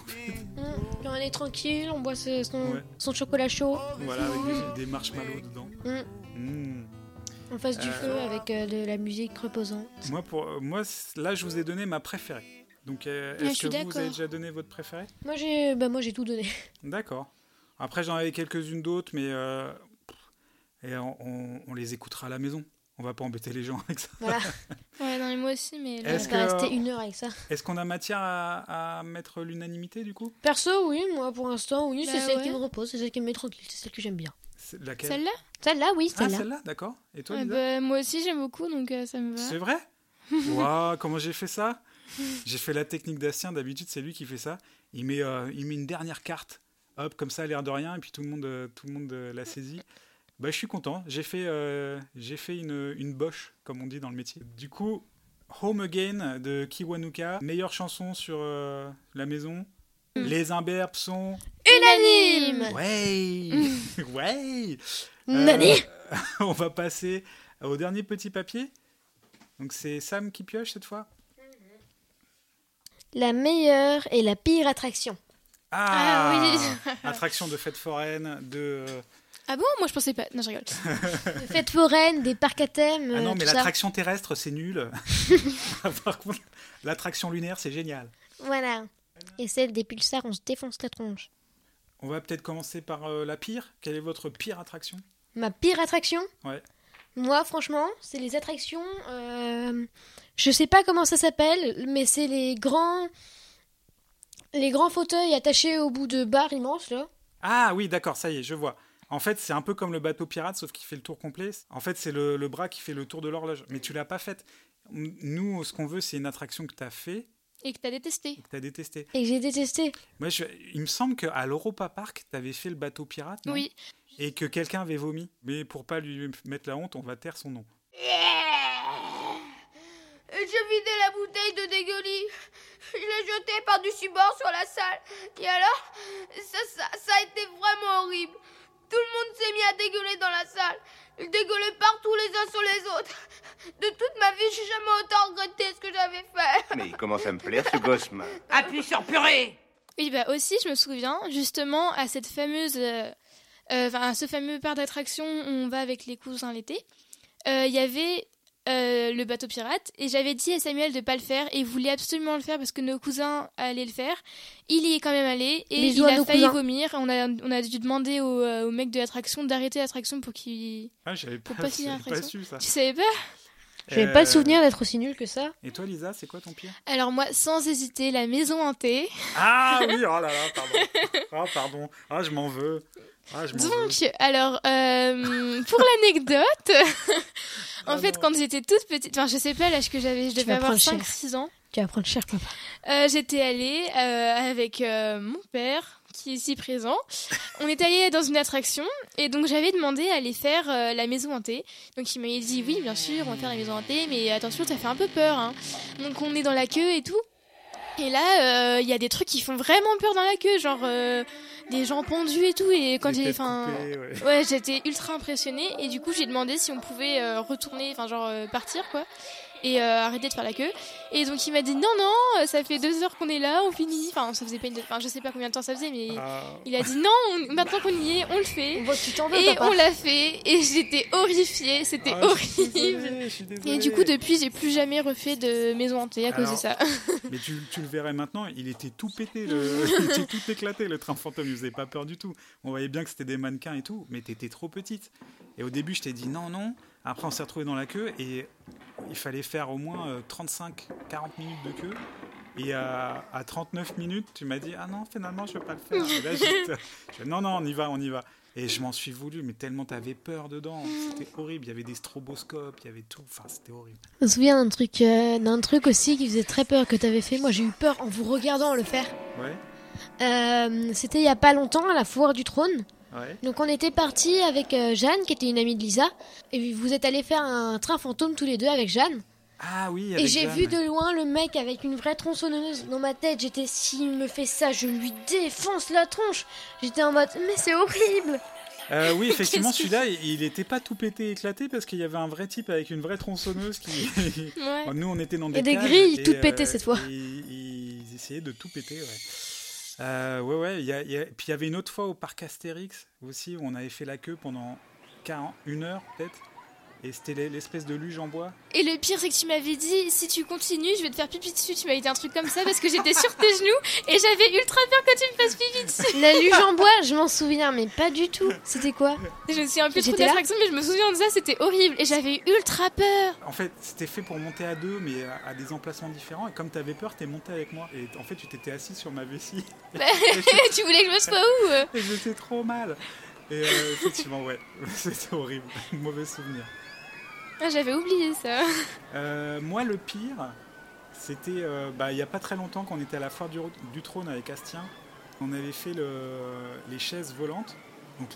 Puis on est tranquille, on boit ce- son, Ouais. son chocolat chaud voilà, avec des, des marshmallows dedans. Mm. Mm. en face du Euh. feu avec euh, de la musique reposante. Moi, pour, euh, moi, là je vous ai donné ma préférée. Donc euh, Ouais, je est-ce que vous, vous avez d'accord. déjà donné votre préférée? Moi j'ai bah, moi j'ai tout donné. D'accord. Après j'en avais quelques-unes d'autres, mais euh, et on, on- on les écoutera à la maison. On va pas embêter les gens avec ça. Voilà, Ouais, non, mais moi aussi, mais là, on va rester une heure avec ça. Est-ce qu'on a matière à, à mettre l'unanimité du coup? Perso, oui, moi pour l'instant, oui, c'est Bah celle qui ouais. me repose, c'est celle qui me met tranquille, c'est celle que j'aime bien. C'est laquelle? Celle-là? Celle-là, oui, Ah, celle-là. celle-là, d'accord. Et toi, Ouais, Lisa? bah, Moi aussi, j'aime beaucoup, donc euh, ça me va. C'est vrai? Waouh, comment j'ai fait ça? J'ai fait la technique d'Astien, d'habitude c'est lui qui fait ça. Il met, euh, il met une dernière carte hop, comme ça, l'air de rien, et puis tout le monde, euh, tout le monde euh, l'a saisi. Bah, je suis content. J'ai fait, euh, j'ai fait une, une boche, comme on dit dans le métier. Du coup, Home Again de Kiwanuka, meilleure chanson sur euh, la maison. Les imberbes sont. Unanime Ouais Ouais Nani Euh, On va passer au dernier petit papier. Donc c'est Sam qui pioche cette fois. La meilleure et la pire attraction. Ah, oui. Attraction de fête foraine, de. Ah bon? Moi je pensais pas. Non, je rigole. Fêtes foraines, des parcs à thème. Ah non, euh, mais l'attraction terrestre, c'est nul. Par contre, l'attraction lunaire, c'est génial. Voilà. Et celle des pulsars, on se défonce la tronche. On va peut-être commencer par euh, la pire. Quelle est votre pire attraction? Ma pire attraction? Ouais. Moi, franchement, c'est les attractions. euh, je sais pas comment ça s'appelle, mais c'est les grands. Les grands fauteuils attachés au bout de barres immenses, là. Ah oui, d'accord, ça y est, je vois. En fait, c'est un peu comme le bateau pirate, sauf qu'il fait le tour complet. En fait, c'est le, le bras qui fait le tour de l'horloge. Mais tu l'as pas faite. Nous, ce qu'on veut, c'est une attraction que tu as fait Et que t'as détesté. et que tu as détesté. Et que j'ai détesté. Moi, je- il me semble qu'à l'Europa Park, tu avais fait le bateau pirate, non? Oui. Et que quelqu'un avait vomi. Mais pour pas lui mettre la honte, on va taire son nom. Je vidais la bouteille de dégueulis. Je l'ai jetée par-dessus bord sur la salle. Et alors, ça, ça, ça a été vraiment horrible. Tout le monde s'est mis à dégueuler dans la salle. Ils dégueulaient partout les uns sur les autres. De toute ma vie, j'ai jamais autant regretté ce que j'avais fait. Mais il commence à me plaire ce gosse, man. Appuie sur purée Oui, bah aussi, je me souviens justement à cette fameuse, euh, euh, enfin à ce fameux parc d'attractions où on va avec les cousins l'été. Euh, Il y avait euh, le bateau pirate et j'avais dit à Samuel de pas le faire et il voulait absolument le faire parce que nos cousins allaient le faire. Il y est quand même allé et Bisous il a failli cousins. vomir. On a, on a dû demander au, euh, au mec de l'attraction d'arrêter l'attraction pour qu'il. Ah, j'avais pas, pas pas l'attraction. su ça. Tu savais pas? J'avais pas le Euh, souvenir d'être aussi nul que ça. Et toi, Lisa, c'est quoi ton pire? Alors moi, sans hésiter, la maison hantée. Ah oui, oh là là, pardon. Ah, pardon. Ah, je m'en veux. Ah, je m'en veux. Donc, alors, euh, pour l'anecdote, en Ah fait, non. quand j'étais toute petite, enfin, je sais pas l'âge que j'avais, je Tu devais avoir prendre cher. 5-6 ans, Tu vas prendre cher, papa. euh, j'étais allée euh, avec euh, mon père, qui est ici présent. On est allé dans une attraction, et donc j'avais demandé à aller faire euh, la maison hantée. Donc il m'avait dit, oui, bien sûr, on va faire la maison hantée, mais attention, ça fait un peu peur. hein. Donc on est dans la queue et tout. Et là, euh, il y a des trucs qui font vraiment peur dans la queue, genre euh, des gens pendus et tout. Et quand j'ai, enfin, ouais. Ouais, j'étais ultra impressionnée et du coup j'ai demandé si on pouvait retourner, enfin genre partir quoi, et euh, arrêter de faire la queue. Et donc il m'a dit non non, euh, ça fait deux heures qu'on est là, on finit. Enfin ça faisait pas une, enfin je sais pas combien de temps ça faisait, mais Ah. il a dit non, on- maintenant qu'on y est, on le fait. On voit que tu t'en veux, Et papa. on l'a fait et j'étais horrifiée, c'était Ah, je suis horrible. désolé, je suis Et du coup depuis j'ai plus jamais refait de maison hantée à cause de ça. Mais tu, tu le verrais maintenant, il était tout pété, le... il était tout éclaté, le train fantôme. Il faisait pas peur du tout. On voyait bien que c'était des mannequins et tout, mais t'étais trop petite. Et au début, je t'ai dit non, non. Après, on s'est retrouvés dans la queue et il fallait faire au moins euh, 35-40 minutes de queue. Et à, à 39 minutes, tu m'as dit ah non, finalement, je veux pas le faire. Et là, je fais, non, non, on y va, on y va. Et je m'en suis voulu, mais tellement t'avais peur dedans. C'était horrible. Il y avait des stroboscopes, il y avait tout. Enfin, c'était horrible. Je me souviens d'un truc, euh, d'un truc aussi qui faisait très peur que t'avais fait. Moi, j'ai eu peur en vous regardant le faire. Ouais, Euh, C'était il y a pas longtemps à la foire du trône. Ouais. Donc on était parti avec euh, Jeanne, qui était une amie de Lisa, et vous êtes allés faire un train fantôme tous les deux avec Jeanne. Ah oui, Et avec j'ai Jeanne. vu de loin le mec avec une vraie tronçonneuse dans ma tête. J'étais, s'il me fait ça, je lui défonce la tronche. J'étais en mode, mais c'est horrible. Euh, oui, effectivement, celui-là, il il était pas tout pété éclaté parce qu'il y avait un vrai type avec une vraie tronçonneuse qui. Ouais. Nous, on était dans des Et des grilles et, toutes pétées cette fois. et Ils, essayaient de tout péter, ouais. Euh, ouais, ouais. Puis il y avait une autre fois au parc Astérix aussi où on avait fait la queue pendant 40, une heure peut-être. Et c'était l'e- l'espèce de luge en bois. Et le pire, c'est que tu m'avais dit, si tu continues, je vais te faire pipi dessus. Tu m'avais dit un truc comme ça parce que j'étais sur tes genoux et j'avais ultra peur que tu me fasses pipi dessus. La luge en bois, je m'en souviens, mais pas du tout. C'était quoi Je me souviens un peu trop d'attraction, mais je me souviens de ça, c'était horrible. Et j'avais eu ultra peur. En fait, c'était fait pour monter à deux, mais à, à des emplacements différents. Et comme tu avais peur, t'es monté avec moi. Et en fait, tu t'étais assis sur ma vessie. tu voulais que je me sois où? Et j'étais trop mal. Et euh, effectivement, ouais, c'était horrible. Mauvais souvenir. Ah, J'avais oublié ça. Euh, moi, le pire, c'était euh, bah, il n'y a pas très longtemps qu'on était à la foire du, du trône avec Astien. On avait fait le- les chaises volantes, donc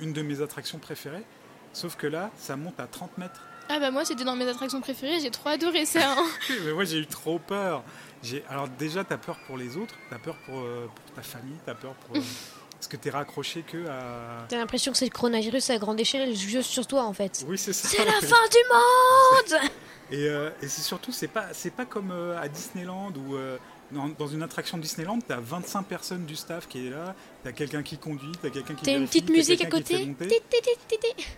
une de mes attractions préférées. Sauf que là, ça monte à 30 mètres. Ah bah moi c'était dans mes attractions préférées, j'ai trop adoré ça. hein. Mais moi, j'ai eu trop peur. Alors déjà, t'as peur pour les autres, t'as peur pour, euh, pour ta famille, t'as peur pour... parce que t'es raccroché que à... T'as l'impression que c'est le coronavirus à grande échelle juste sur toi en fait. Oui, c'est ça. C'est la fin du monde Et, euh, et c'est surtout, c'est pas, c'est pas comme euh, à Disneyland où euh, dans, une attraction Disneyland, t'as 25 personnes du staff qui est là, t'as quelqu'un qui conduit, t'as quelqu'un qui T'as une petite musique à côté.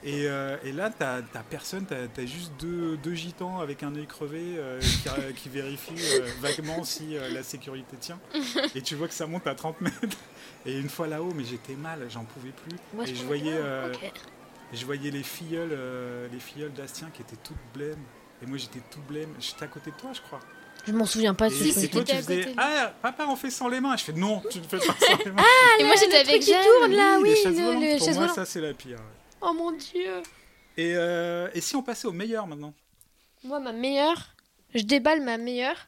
Et, euh, et là, t'as, personne, t'as, juste deux, gitans avec un œil crevé euh, qui, qui vérifient euh, vaguement si euh, la sécurité tient. Et tu vois que ça monte à 30 mètres. Et une fois là-haut, mais j'étais mal, j'en pouvais plus. Moi, et je voyais, euh, je voyais les filleuls, euh, les filleuls d'Astien qui étaient toutes blêmes. Et moi, j'étais tout blême. J'étais à côté de toi, je crois. Je m'en souviens pas de ce Et, truc. et toi, à faisais Ah, papa, on fait sans les mains. Je fais Non, tu ne fais pas sans les mains. Et moi j'étais avec qui tourne là, oui, les chaises le, Pour moi, ça, c'est la pire. Oh mon dieu. Et, euh, et si on passait au meilleur maintenant? Moi, ma meilleure, je déballe ma meilleure,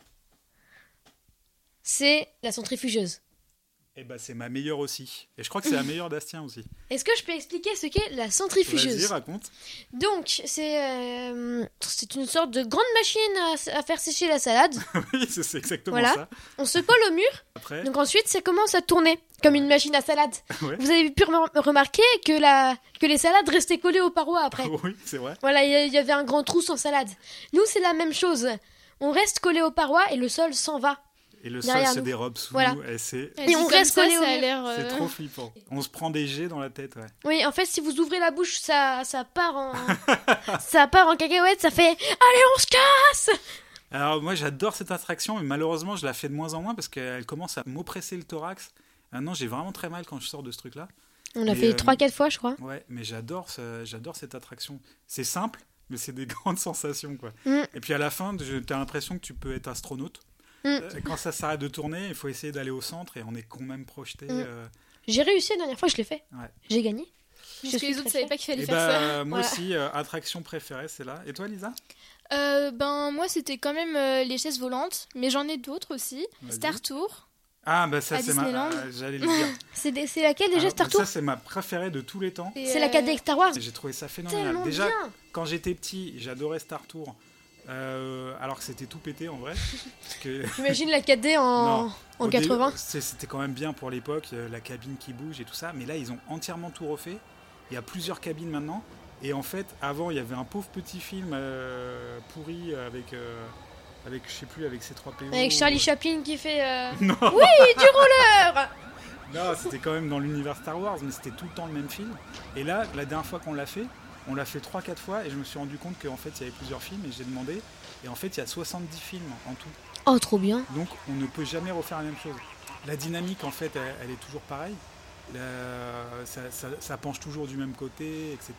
c'est la centrifugeuse. Eh ben, c'est ma meilleure aussi. Et je crois que c'est la meilleure d'Astien aussi. Est-ce que je peux expliquer ce qu'est la Vas-y, centrifugeuse raconte. Donc, c'est euh, c'est une sorte de grande machine à, à faire sécher la salade. oui, c'est exactement Voilà. ça. On se colle au mur, Après, donc ensuite ça commence à tourner comme une machine à salade. ouais. Vous avez pu remar- remarquer que, la, que les salades restaient collées aux parois après. oui, c'est vrai. Voilà, il y y avait un grand trou sans salade. Nous, c'est la même chose. On reste collé aux parois et le sol s'en va. Et le sol se dérobe sous Voilà. nous. Et c'est Et on on reste collé au c'est euh, trop flippant. On se prend des jets dans la tête, ouais. Oui, en fait, si vous ouvrez la bouche, ça, ça part en, ça part en cacahuète, ça fait Allez, on se casse Alors moi j'adore cette attraction, mais malheureusement je la fais de moins en moins parce qu'elle commence à m'oppresser le thorax. Maintenant j'ai vraiment très mal quand je sors de ce truc-là. On l'a fait euh, 3-4 fois, je crois. Ouais, mais j'adore ce- j'adore cette attraction. C'est simple, mais c'est des grandes sensations quoi. Mm. Et puis à la fin, tu as l'impression que tu peux être astronaute. Mm. Euh, Quand ça s'arrête de tourner, il faut essayer d'aller au centre et on est quand même projeté. Mm. euh, J'ai réussi la dernière fois, je l'ai fait. Ouais. J'ai gagné. Parce que les autres très savaient pas qu'il fallait Et faire bah, ça. moi Voilà. aussi, euh, attraction préférée, c'est là. Et toi, Lisa? Euh, ben moi c'était quand même euh, les chaises volantes, mais j'en ai d'autres aussi. Star Tour. Ah, bah ça, c'est ma. Euh, J'allais le dire. C'est des- laquelle déjà, Alors, Star Tour Ça, c'est ma préférée de tous les temps. C'est la 4D Star Wars. J'ai trouvé ça phénoménal. Tellement Déjà, bien. quand j'étais petit, j'adorais Star Tour. Euh, alors que c'était tout pété en vrai. Que, J'imagine la 4D en, Non. en au début, 80. c'est- C'était quand même bien pour l'époque, euh, la cabine qui bouge et tout ça. Mais là, ils ont entièrement tout refait. Il y a plusieurs cabines maintenant. Et en fait, avant, il y avait un pauvre petit film euh, pourri avec, euh, avec, je sais plus, avec ces trois PO. Avec Charlie Chaplin qui fait. Non, Oui, du roller non c'était quand même dans l'univers Star Wars, mais c'était tout le temps le même film. Et là, la dernière fois qu'on l'a fait, on l'a fait 3-4 fois et je me suis rendu compte qu'en fait, il y avait plusieurs films et j'ai demandé. Et en fait, il y a 70 films en tout. Oh, trop bien. Donc on ne peut jamais refaire la même chose. La dynamique en fait elle, elle est toujours pareille. La- ça, ça- ça penche toujours du même côté, etc.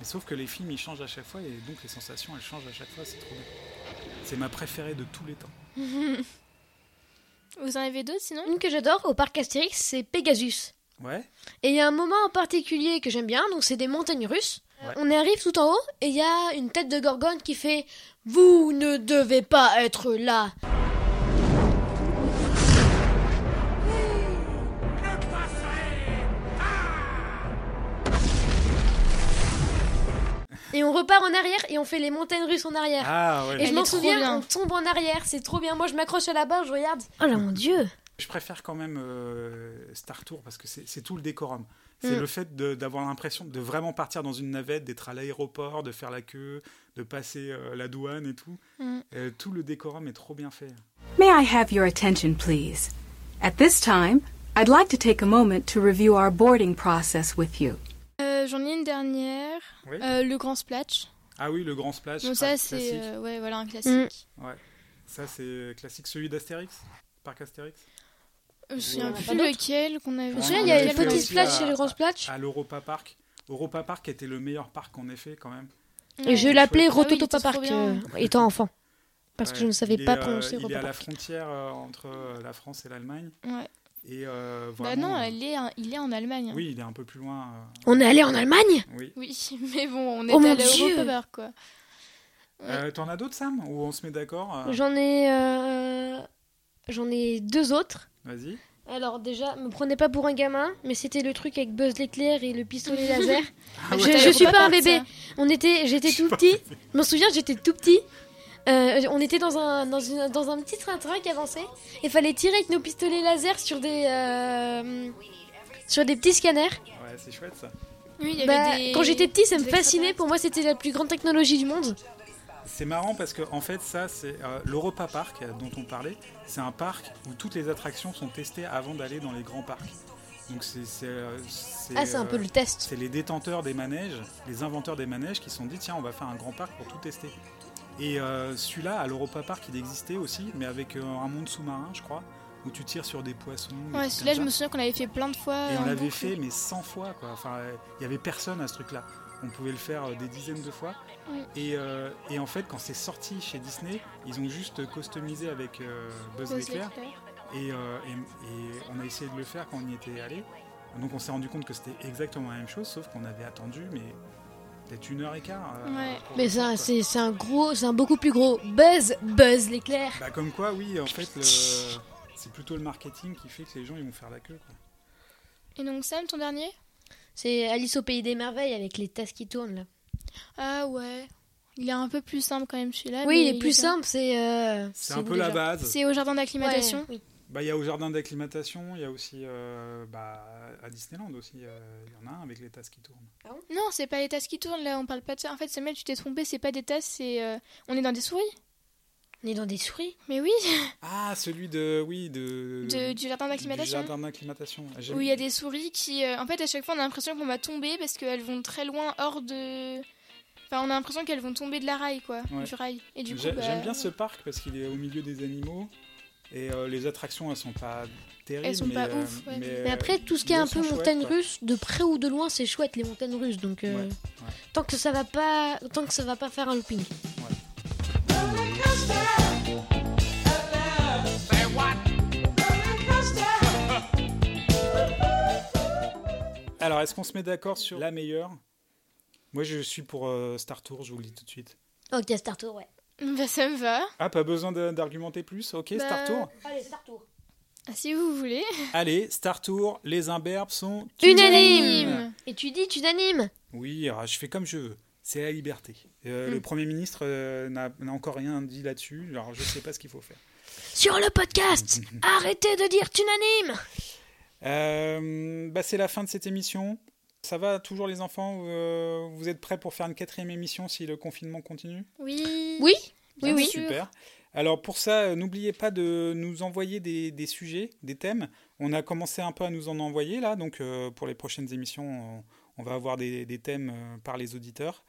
Mais sauf que les films ils changent à chaque fois et donc les sensations elles changent à chaque fois, c'est trop bien. C'est ma préférée de tous les temps. Vous en avez d'autres sinon? Une que j'adore au parc Astérix, c'est Pegasus. Ouais Et il y a un moment en particulier que j'aime bien, donc c'est des montagnes russes. Ouais. On arrive tout en haut et il y a une tête de gorgone qui fait Vous ne devez pas être là. Et on repart en arrière et on fait les montagnes russes en arrière. Ah ouais. et je m'en souviens, on tombe en arrière, c'est trop bien. Moi je m'accroche à la barre, je regarde. Oh là mon dieu Je préfère quand même euh, Star Tour parce que c'est tout le décorum. C'est Mm. le fait d'avoir l'impression de vraiment partir dans une navette, d'être à l'aéroport, de faire la queue, de passer euh, la douane et tout. Mm. Euh, tout le décorum est trop bien fait. May I have your attention, please? At this time, I'd like to take a moment to review our boarding process with you. Euh, J'en ai une dernière. Oui. Euh, le grand splash. Ah oui, le grand splash. Donc ah, ça c'est classique. euh, ouais voilà un classique. Ouais, ça c'est classique. Celui d'Astérix Parc Astérix? Je me souviens en plus lequel qu'on avait. Tu sais, on il y a avait les aussi splash et les grands splash. À l'Europa Park. Europa Park était le meilleur parc qu'on ait fait quand même. Et je l'appelais Ah Rototopa Park euh, étant enfant. Parce que je ne savais pas est, euh, prononcer Il est Europa à la frontière euh, entre euh, la France et l'Allemagne. Ouais. Et euh, Bah vraiment, non, euh, elle est, il est en Allemagne. hein. Oui, il est un peu plus loin. euh, On est allé en Allemagne? Oui. Oui, mais bon, on est Oh mon allé au Dieu. Rover, quoi. Ouais. Euh, T'en as d'autres, Sam? Ou on se met d'accord euh, J'en ai, euh, j'en ai deux autres. Vas-y. Alors déjà, me prenez pas pour un gamin, mais c'était le truc avec Buzz l'éclair et le pistolet laser. Ah je, ouais. je suis pas un bébé. ça. On était, j'étais tout petit. Je m'en souviens, j'étais tout petit. Euh, on était dans un, dans, une- dans un petit train-train qui avançait. Il fallait tirer avec nos pistolets laser sur des, euh, sur des petits scanners. Ouais, c'est chouette ça. Oui, il y avait Bah, des- Quand j'étais petit, ça me fascinait. Pour moi, c'était la plus grande technologie du monde. C'est marrant parce que en fait ça c'est euh, l'Europa Park euh, dont on parlait, c'est un parc où toutes les attractions sont testées avant d'aller dans les grands parcs. Donc c'est c'est, euh, Ah, c'est un peu le test. C'est les détenteurs des manèges, les inventeurs des manèges qui se sont dit tiens on va faire un grand parc pour tout tester. Et euh, celui-là à l'Europa Park il existait aussi mais avec euh, un monde sous-marin je crois où tu tires sur des poissons. Ouais, celui-là, je me souviens qu'on l'avait fait plein de fois. Et on l'avait fait, mais 100 fois, quoi. Enfin, euh, il y avait personne à ce truc-là. On pouvait le faire euh, des dizaines de fois. Oui. Et, euh, et en fait, quand c'est sorti chez Disney, ils ont juste customisé avec euh, Buzz Buzz l'éclair. Et, euh, et- et on a essayé de le faire quand on y était allé. Donc on s'est rendu compte que c'était exactement la même chose, sauf qu'on avait attendu, mais peut-être une heure et quart. euh, Ouais. Mais le c'est c'est c'est un gros, c'est un beaucoup plus gros Buzz, Buzz l'éclair. Bah, comme quoi, oui, en fait, le- c'est plutôt le marketing qui fait que les gens ils vont faire la queue. Quoi. Et donc, Sam, ton dernier? C'est Alice au pays des merveilles avec les tasses qui tournent là. Ah ouais. Il est un peu plus simple quand même celui-là. oui, mais il est plus bien. simbre, c'est. euh, C'est un peu la base. C'est au jardin d'acclimatation. Ouais, oui. Bah, il y a au jardin d'acclimatation, il y a aussi euh, bah, à Disneyland aussi, euh, il y en a un avec les tasses qui tournent. Non, c'est pas les tasses qui tournent là, on parle pas de ça. En fait, Samuel, tu t'es trompé, c'est pas des tasses, c'est. euh, On est dans des souris. On est dans des souris Mais oui, Ah, celui de oui de, De- du jardin du d'acclimatation. jardin d'acclimatation. J'aime- où il y a des souris qui. euh, En fait, à chaque fois, on a l'impression qu'on va tomber parce qu'elles vont très loin hors de. Enfin, on a l'impression qu'elles vont tomber de la rail, quoi. Ouais. Du rail. Et du coup, J'ai- bah, J'aime bien ce parc parce qu'il est au milieu des animaux et euh, les attractions elles sont pas terribles. Elles sont mais, pas euh, ouf, ouais. mais, Mais après, tout ce qui est un peu montagne russe, de près ou de loin, c'est chouette les montagnes russes. Donc, euh, Ouais, ouais. tant que ça va pas, tant que ça va pas faire un looping. Alors, est-ce qu'on se met d'accord sur la meilleure? Moi, je suis pour euh, Star Tour, je vous le dis tout de suite. Ok, Star Tour, ouais. Bah, ça me va. Ah, pas besoin d'argumenter plus? Ok, Bah, Star Tour. Allez, Star Tour. Ah, si vous voulez. Allez, Star Tour, les imberbes sont Unanime Et tu dis unanime Oui, alors, je fais comme je veux. C'est la liberté. Euh, Le Premier ministre euh, n'a encore rien dit là-dessus. Alors, je sais pas ce qu'il faut faire. Sur le podcast Arrêtez de dire unanime Euh, bah, c'est la fin de cette émission. Ça va toujours les enfants? Euh, Vous êtes prêts pour faire une quatrième émission si le confinement continue? Oui. Oui Bien, oui. Super. Alors pour ça, euh, n'oubliez pas de nous envoyer des, des sujets, des thèmes. On a commencé un peu à nous en envoyer là, donc euh, pour les prochaines émissions, on, on va avoir des, des thèmes euh, par les auditeurs.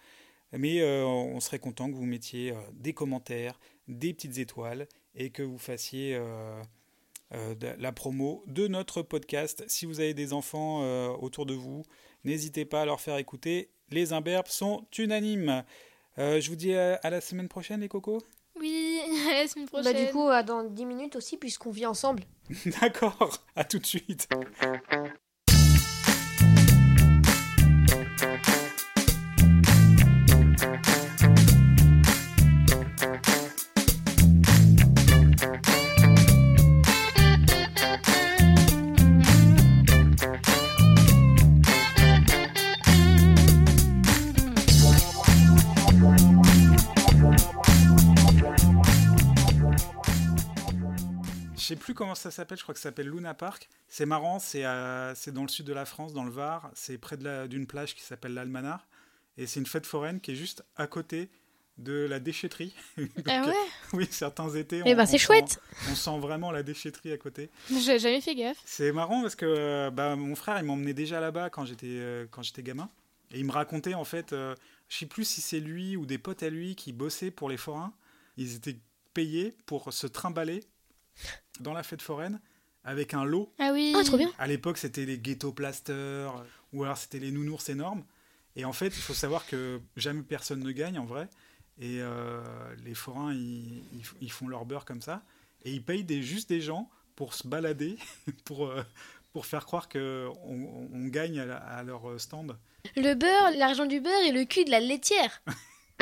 Mais euh, on serait content que vous mettiez euh, des commentaires, des petites étoiles et que vous fassiez euh, euh, de- la promo de notre podcast. Si vous avez des enfants euh, autour de vous, n'hésitez pas à leur faire écouter. Les imberbes sont unanimes. Euh, je vous dis à, à la semaine prochaine, les cocos. Oui, à la semaine prochaine. Bah du coup, dans 10 minutes aussi, puisqu'on vit ensemble. D'accord, à tout de suite. Comment ça s'appelle, je crois que ça s'appelle Luna Park. C'est marrant, c'est dans le sud de la France, dans le Var. C'est près d'une plage qui s'appelle l'Almanar. Et c'est une fête foraine qui est juste à côté de la déchetterie. Donc, Ah ouais? Oui, certains étés. Eh ben, on c'est chouette. On sent vraiment la déchetterie à côté. J'ai jamais fait gaffe. C'est marrant parce que euh, bah, mon frère, il m'emmenait déjà là-bas quand j'étais euh, quand j'étais gamin. Et il me racontait en fait, euh, je sais plus si c'est lui ou des potes à lui qui bossaient pour les forains. Ils étaient payés pour se trimballer dans la fête foraine avec un lot. Ah oui. Ah, trop bien. À l'époque, c'était les ghetto plasters ou alors c'était les nounours énormes. Et en fait, il faut savoir que jamais personne ne gagne en vrai. Et euh, les forains, ils, ils font leur beurre comme ça. Et ils payent des, juste des gens pour se balader, pour, euh, pour faire croire qu'on on, on gagne à, la- à leur stand. Le beurre, l'argent du beurre et le cul de la laitière.